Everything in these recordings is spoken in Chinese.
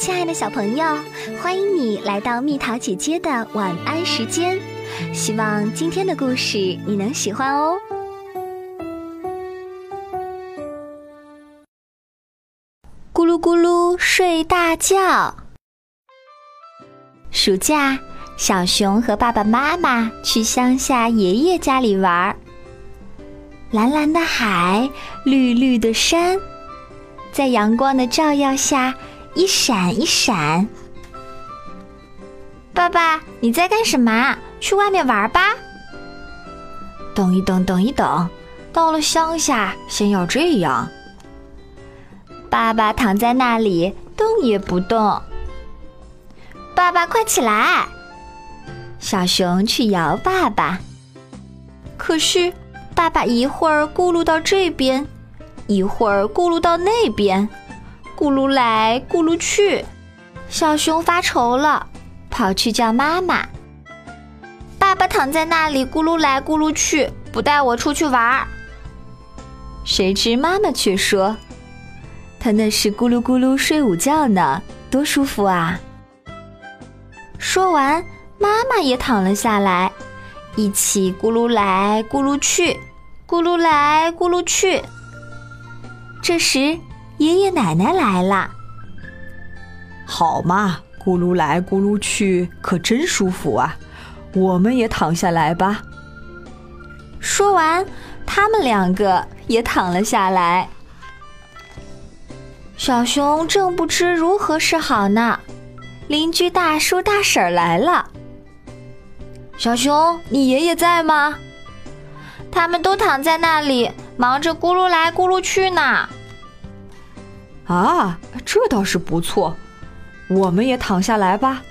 亲爱的小朋友，欢迎你来到蜜桃姐姐的晚安时间。希望今天的故事你能喜欢哦。咕噜咕噜睡大觉。暑假，小熊和爸爸妈妈去乡下爷爷家里玩。蓝蓝的海，绿绿的山，在阳光的照耀下。一闪一闪，爸爸，你在干什么？去外面玩吧。等一等，等一等，到了乡下，先要这样。爸爸躺在那里，动也不动。爸爸，快起来！小熊去摇爸爸，可是爸爸一会儿咕噜到这边，一会儿咕噜到那边。咕噜来咕噜去，小熊发愁了，跑去叫妈妈。爸爸躺在那里咕噜来咕噜去，不带我出去玩儿。谁知妈妈却说：“他那是咕噜咕噜睡午觉呢，多舒服啊！”说完，妈妈也躺了下来，一起咕噜来咕噜去，咕噜来咕噜去。这时。爷爷奶奶来了，好嘛，咕噜来咕噜去，可真舒服啊！我们也躺下来吧。说完，他们两个也躺了下来。小熊正不知如何是好呢，邻居大叔大婶来了。小熊，你爷爷在吗？他们都躺在那里，忙着咕噜来咕噜去呢。啊，这倒是不错，我们也躺下来吧。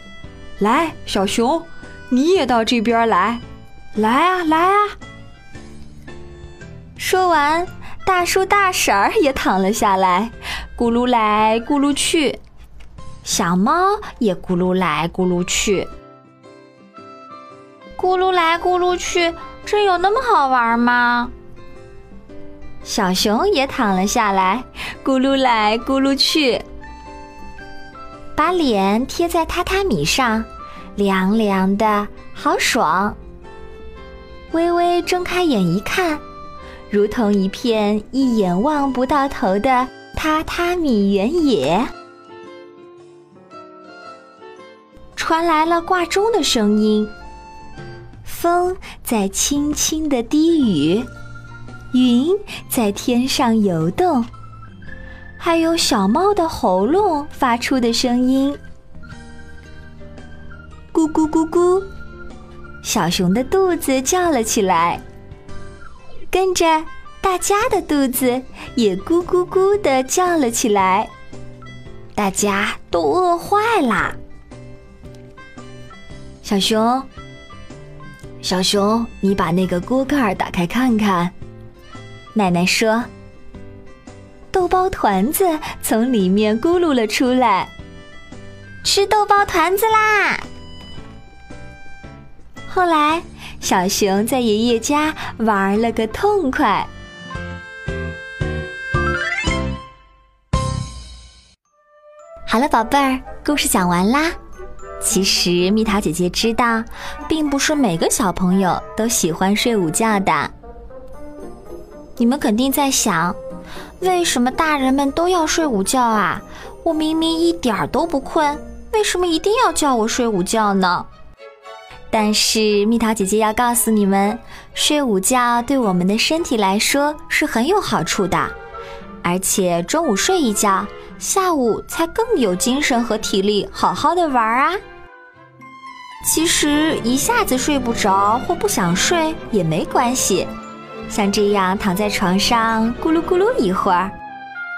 来，小熊，你也到这边来，来啊，来啊！说完，大叔大婶儿也躺了下来，咕噜来咕噜去，小猫也咕噜来咕噜去，咕噜来咕噜去，这有那么好玩吗？小熊也躺了下来，咕噜来咕噜去，把脸贴在榻榻米上，凉凉的好爽。微微睁开眼一看，如同一片一眼望不到头的榻榻米原野。传来了挂钟的声音，风在轻轻的低语。云在天上游动，还有小猫的喉咙发出的声音，咕咕咕咕。小熊的肚子叫了起来，跟着大家的肚子也咕咕咕的叫了起来，大家都饿坏啦。小熊，小熊，你把那个锅盖打开看看。奶奶说：“豆包团子从里面咕噜了出来，吃豆包团子啦！”后来，小熊在爷爷家玩了个痛快。好了，宝贝儿，故事讲完啦。其实，蜜桃姐姐知道，并不是每个小朋友都喜欢睡午觉的。你们肯定在想，为什么大人们都要睡午觉啊？我明明一点儿都不困，为什么一定要叫我睡午觉呢？但是蜜桃姐姐要告诉你们，睡午觉对我们的身体来说是很有好处的，而且中午睡一觉，下午才更有精神和体力好好的玩啊。其实一下子睡不着或不想睡也没关系。像这样躺在床上咕噜咕噜一会儿，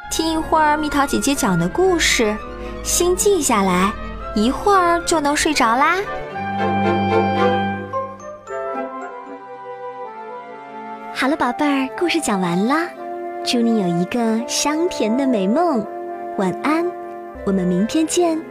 听一会儿蜜桃姐姐讲的故事，心静下来，一会儿就能睡着啦。好了，宝贝儿，故事讲完了，祝你有一个香甜的美梦，晚安，我们明天见。